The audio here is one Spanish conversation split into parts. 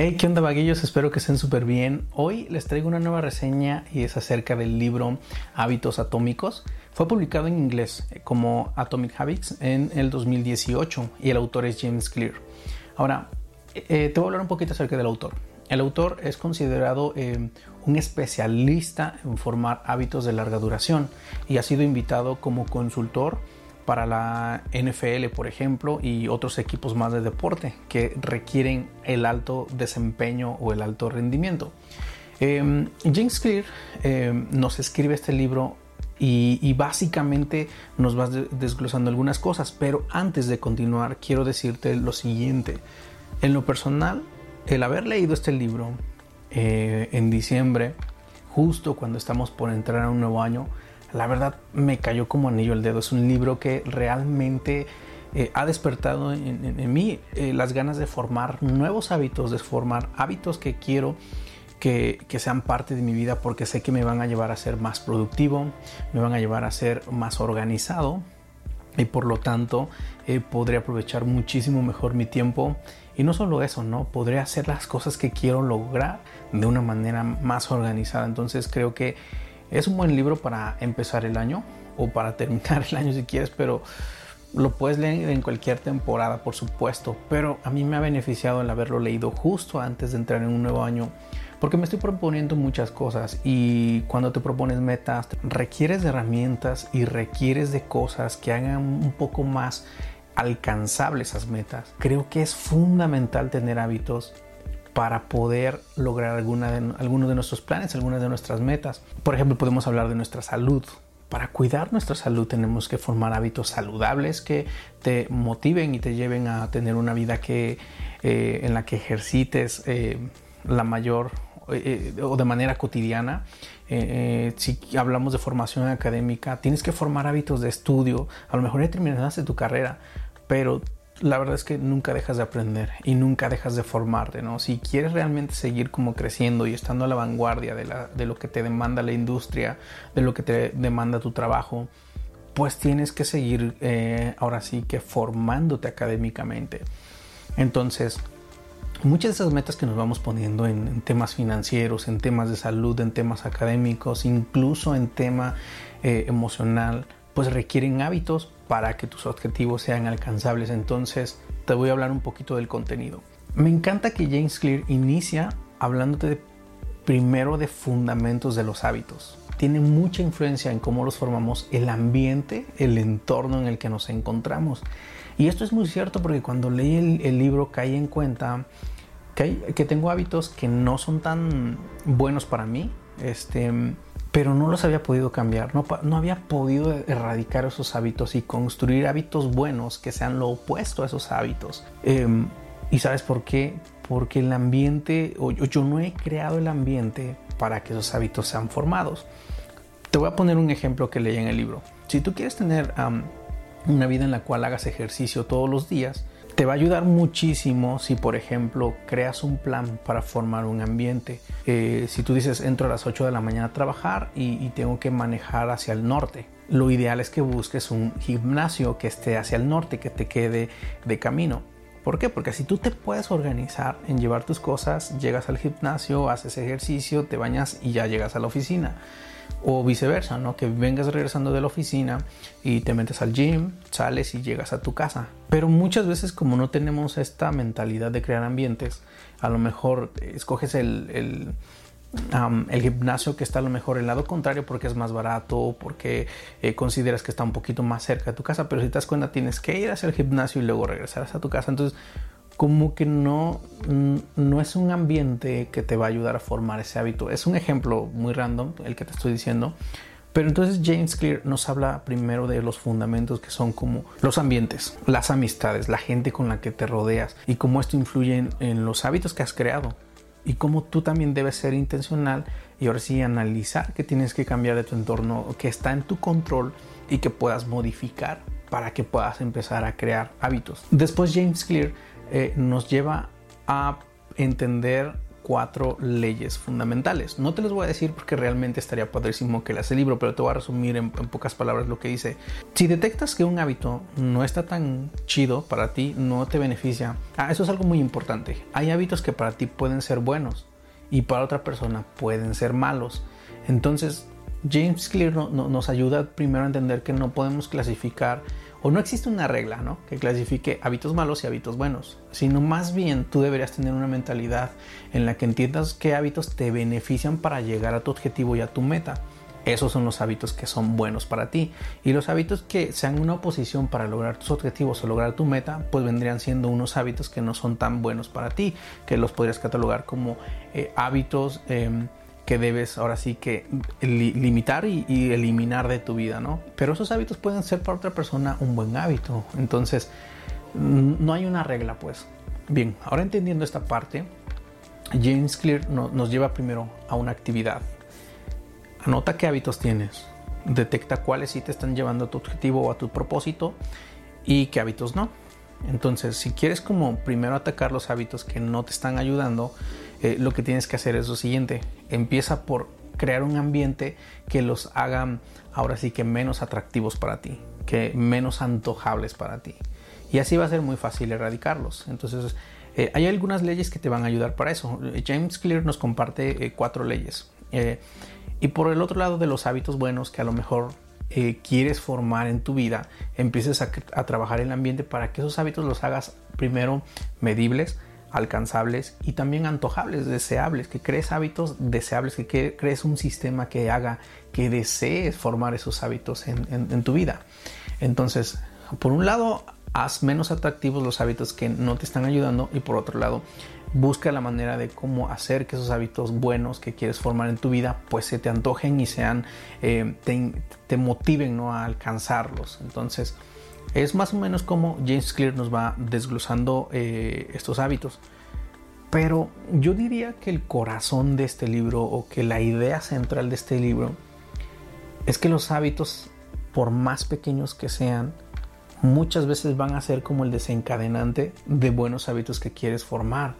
Hey, ¿qué onda vaguillos? Espero que estén súper bien. Hoy les traigo una nueva reseña y es acerca del libro Hábitos Atómicos. Fue publicado en inglés eh, como Atomic Habits en el 2018 y el autor es James Clear. Ahora, eh, te voy a hablar un poquito acerca del autor. El autor es considerado eh, un especialista en formar hábitos de larga duración y ha sido invitado como consultor para la NFL, por ejemplo, y otros equipos más de deporte que requieren el alto desempeño o el alto rendimiento. Em, James Clear em, nos escribe este libro y, básicamente nos va desglosando algunas cosas, pero antes de continuar quiero decirte lo siguiente. En lo personal, el haber leído este libro eh, en diciembre, justo cuando estamos por entrar a un nuevo año, la verdad me cayó como anillo el dedo. Es un libro que realmente eh, ha despertado en, mí eh, las ganas de formar nuevos hábitos, de formar hábitos que quiero que, sean parte de mi vida porque sé que me van a llevar a ser más productivo, me van a llevar a ser más organizado y por lo tanto eh, podré aprovechar muchísimo mejor mi tiempo y no solo eso, ¿no? Podré hacer las cosas que quiero lograr de una manera más organizada. Entonces creo que es un buen libro para empezar el año o para terminar el año si quieres, pero lo puedes leer en cualquier temporada, por supuesto. Pero a mí me ha beneficiado el haberlo leído justo antes de entrar en un nuevo año, porque me estoy proponiendo muchas cosas y cuando te propones metas, requieres de herramientas y requieres de cosas que hagan un poco más alcanzables esas metas. Creo que es fundamental tener hábitos para poder lograr alguna de, algunos de nuestros planes, algunas de nuestras metas. Por ejemplo, podemos hablar de nuestra salud. Para cuidar nuestra salud tenemos que formar hábitos saludables que te motiven y te lleven a tener una vida que, eh, en la que ejercites eh, la mayor eh, o de manera cotidiana. si hablamos de formación académica, tienes que formar hábitos de estudio. A lo mejor ya terminaste tu carrera, pero la verdad es que nunca dejas de aprender y nunca dejas de formarte, ¿no? Si quieres realmente seguir como creciendo y estando a la vanguardia de, lo que te demanda la industria, de lo que te demanda tu trabajo, pues tienes que seguir eh, ahora sí que formándote académicamente. Entonces, muchas de esas metas que nos vamos poniendo en, temas financieros, en temas de salud, en temas académicos, incluso en tema eh, emocional, pues requieren hábitos para que tus objetivos sean alcanzables. Entonces te voy a hablar un poquito del contenido. Me encanta que James Clear inicia hablándote primero de fundamentos de los hábitos. Tiene mucha influencia en cómo los formamos el ambiente, el entorno en el que nos encontramos. Y esto es muy cierto porque cuando leí el, libro caí en cuenta que, que tengo hábitos que no son tan buenos para mí. Este, pero no los había podido cambiar, no, no, había podido erradicar esos hábitos y construir hábitos buenos que sean lo opuesto a esos hábitos. Em, ¿Y sabes por qué? Porque el ambiente, o yo, no he creado el ambiente para que esos hábitos sean formados. Te voy a poner un ejemplo que leí en el libro. Si tú quieres tener una vida en la cual hagas ejercicio todos los días, te va a ayudar muchísimo si, por ejemplo, creas un plan para formar un ambiente. Eh, si tú dices, entro a las 8 de la mañana a trabajar y, tengo que manejar hacia el norte, lo ideal es que busques un gimnasio que esté hacia el norte, que te quede de camino. ¿Por qué? Porque si tú te puedes organizar en llevar tus cosas, llegas al gimnasio, haces ejercicio, te bañas y ya llegas a la oficina o viceversa, ¿no? Que vengas regresando de la oficina y te metes al gym, sales y llegas a tu casa. Pero muchas veces como no tenemos esta mentalidad de crear ambientes, a lo mejor escoges el, el, el gimnasio que está a lo mejor el lado contrario porque es más barato, porque eh, consideras que está un poquito más cerca de tu casa, pero si te das cuenta tienes que ir hacia el gimnasio y luego regresar a tu casa. Entonces como que no, no es un ambiente que te va a ayudar a formar ese hábito. Es un ejemplo muy random el que te estoy diciendo. Pero entonces James Clear nos habla primero de los fundamentos que son como los ambientes, las amistades, la gente con la que te rodeas y cómo esto influye en, los hábitos que has creado y cómo tú también debes ser intencional y ahora sí analizar que tienes que cambiar de tu entorno, que está en tu control y que puedas modificar para que puedas empezar a crear hábitos. Después James Clear eh, nos lleva a entender cuatro leyes fundamentales. No te los voy a decir porque realmente estaría padrísimo que leas el libro, pero te voy a resumir en, pocas palabras lo que dice. Si detectas que un hábito no está tan chido para ti, no te beneficia. Ah, eso es algo muy importante. Hay hábitos que para ti pueden ser buenos y para otra persona pueden ser malos. Entonces, James Clear no, no, nos ayuda primero a entender que no podemos clasificar o no existe una regla ¿no? que clasifique hábitos malos y hábitos buenos, sino más bien tú deberías tener una mentalidad en la que entiendas qué hábitos te benefician para llegar a tu objetivo y a tu meta. Esos son los hábitos que son buenos para ti. Y los hábitos que sean una oposición para lograr tus objetivos o lograr tu meta, pues vendrían siendo unos hábitos que no son tan buenos para ti, que los podrías catalogar como eh, hábitos eh, que debes ahora sí que li limitar y, eliminar de tu vida, ¿no? Pero esos hábitos pueden ser para otra persona un buen hábito. Entonces, no hay una regla, pues. Bien, ahora entendiendo esta parte, James Clear no, nos lleva primero a una actividad. Anota qué hábitos tienes. Detecta cuáles sí te están llevando a tu objetivo o a tu propósito y qué hábitos no. Entonces, si quieres como primero atacar los hábitos que no te están ayudando, eh, lo que tienes que hacer es lo siguiente. Empieza por crear un ambiente que los haga ahora sí que menos atractivos para ti, que menos antojables para ti. Y así va a ser muy fácil erradicarlos. Entonces, eh, hay algunas leyes que te van a ayudar para eso. James Clear nos comparte eh, cuatro leyes. Eh, y por el otro lado de los hábitos buenos que a lo mejor eh, quieres formar en tu vida, empieces a, a, trabajar el ambiente para que esos hábitos los hagas primero medibles, alcanzables y también antojables, deseables, que crees hábitos deseables, que crees un sistema que haga que desees formar esos hábitos en, tu vida. Entonces, por un lado, haz menos atractivos los hábitos que no te están ayudando y por otro lado, busca la manera de cómo hacer que esos hábitos buenos que quieres formar en tu vida pues se te antojen y sean eh, te, te, motiven ¿no? a alcanzarlos entonces es más o menos como James Clear nos va desglosando eh, estos hábitos. Pero yo diría que el corazón de este libro o que la idea central de este libro es que los hábitos por más pequeños que sean muchas veces van a ser como el desencadenante de buenos hábitos que quieres formar.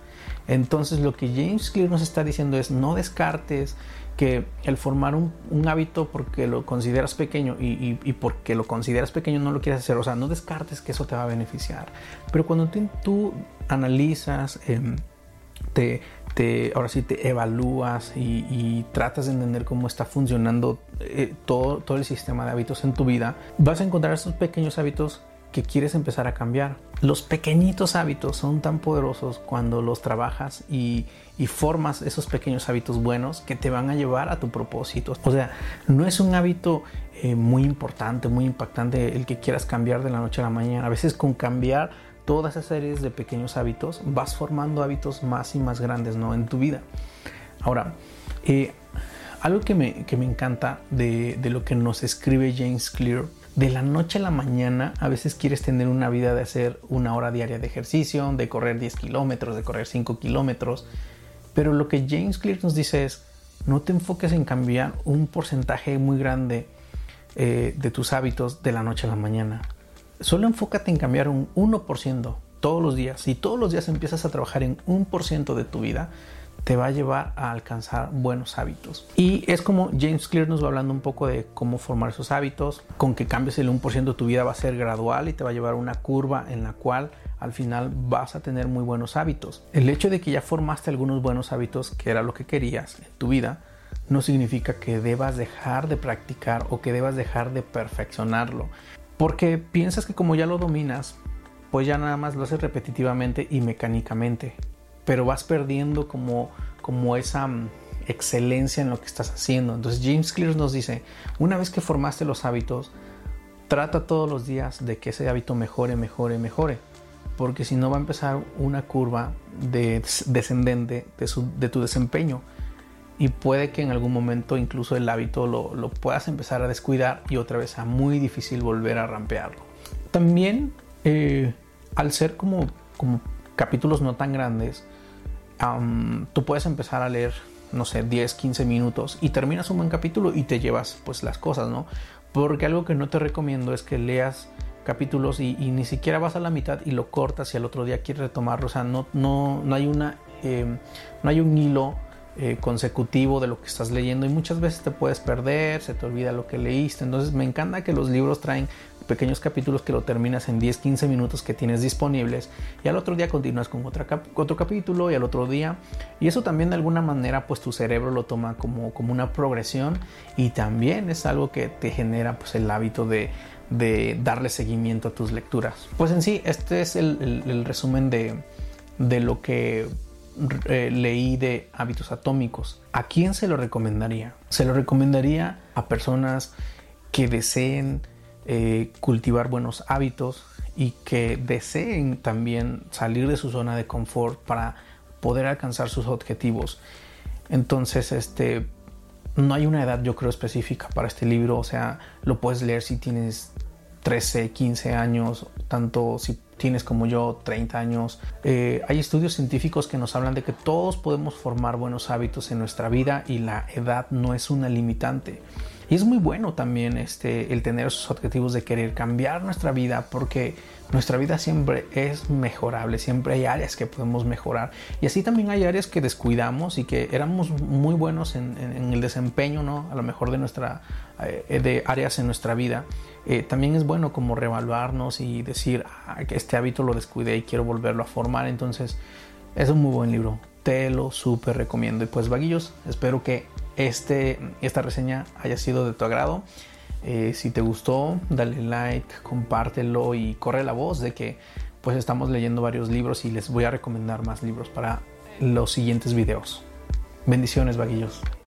Entonces lo que James Clear nos está diciendo es no descartes que el formar un, hábito porque lo consideras pequeño y, porque lo consideras pequeño no lo quieres hacer, o sea, no descartes que eso te va a beneficiar. Pero cuando tú, analizas, eh, te, te, ahora sí te evalúas y, tratas de entender cómo está funcionando eh, todo, el sistema de hábitos en tu vida, vas a encontrar estos pequeños hábitos que quieres empezar a cambiar. Los pequeñitos hábitos son tan poderosos cuando los trabajas y, formas esos pequeños hábitos buenos que te van a llevar a tu propósito. O sea, no es un hábito eh, muy importante, muy impactante el que quieras cambiar de la noche a la mañana. A veces con cambiar todas esas series de pequeños hábitos vas formando hábitos más y más grandes ¿no? en tu vida. Ahora, eh, algo que me, que me encanta de, de lo que nos escribe James Clear de la noche a la mañana a veces quieres tener una vida de hacer una hora diaria de ejercicio, de correr 10 kilómetros, de correr 5 kilómetros. Pero lo que James Clear nos dice es, no te enfoques en cambiar un porcentaje muy grande eh, de tus hábitos de la noche a la mañana. Solo enfócate en cambiar un 1% todos los días. Si todos los días empiezas a trabajar en un por ciento de tu vida, te va a llevar a alcanzar buenos hábitos. Y es como James Clear nos va hablando un poco de cómo formar esos hábitos, con que cambies el 1% de tu vida va a ser gradual y te va a llevar a una curva en la cual al final vas a tener muy buenos hábitos. El hecho de que ya formaste algunos buenos hábitos, que era lo que querías en tu vida, no significa que debas dejar de practicar o que debas dejar de perfeccionarlo. Porque piensas que como ya lo dominas, pues ya nada más lo haces repetitivamente y mecánicamente pero vas perdiendo como, como esa um, excelencia en lo que estás haciendo. Entonces James Clear nos dice, una vez que formaste los hábitos, trata todos los días de que ese hábito mejore, mejore, mejore. Porque si no va a empezar una curva de, descendente de, tu desempeño. Y puede que en algún momento incluso el hábito lo, lo puedas empezar a descuidar y otra vez sea muy difícil volver a rampearlo. También eh, al ser como, como capítulos no tan grandes, tú puedes empezar a leer, no sé, 10, 15 minutos y terminas un buen capítulo y te llevas pues las cosas, ¿no? Porque algo que no te recomiendo es que leas capítulos y, ni siquiera vas a la mitad y lo cortas y al otro día quieres retomarlo. O sea, no, no, no hay una em, no hay un hilo eh, consecutivo de lo que estás leyendo y muchas veces te puedes perder, se te olvida lo que leíste. Entonces me encanta que los libros traen pequeños capítulos que lo terminas en 10, 15 minutos que tienes disponibles y al otro día continúas con otra otro capítulo y al otro día y eso también de alguna manera pues tu cerebro lo toma como, como una progresión y también es algo que te genera pues el hábito de, de darle seguimiento a tus lecturas. Pues en sí este es el, el, resumen de, de lo que eh, leí de hábitos atómicos. ¿A quién se lo recomendaría? Se lo recomendaría a personas que deseen eh, cultivar buenos hábitos y que deseen también salir de su zona de confort para poder alcanzar sus objetivos. Entonces, este, no hay una edad yo creo específica para este libro, o sea, lo puedes leer si tienes 13, 15 años, tanto si tienes como yo 30 años. Eh, hay estudios científicos que nos hablan de que todos podemos formar buenos hábitos en nuestra vida y la edad no es una limitante. Y es muy bueno también este, el tener esos objetivos de querer cambiar nuestra vida porque nuestra vida siempre es mejorable, siempre hay áreas que podemos mejorar. Y así también hay áreas que descuidamos y que éramos muy buenos en, el desempeño, ¿no? A lo mejor de, nuestra, eh, de áreas en nuestra vida. Eh, también es bueno como reevaluarnos y decir, ah, que este hábito lo descuidé y quiero volverlo a formar. Entonces, es un muy buen libro. Te lo súper recomiendo. Y pues, vaguillos, espero que este, esta reseña haya sido de tu agrado. Eh, si te gustó, dale like, compártelo y corre la voz de que pues estamos leyendo varios libros y les voy a recomendar más libros para los siguientes videos. Bendiciones, vaguillos.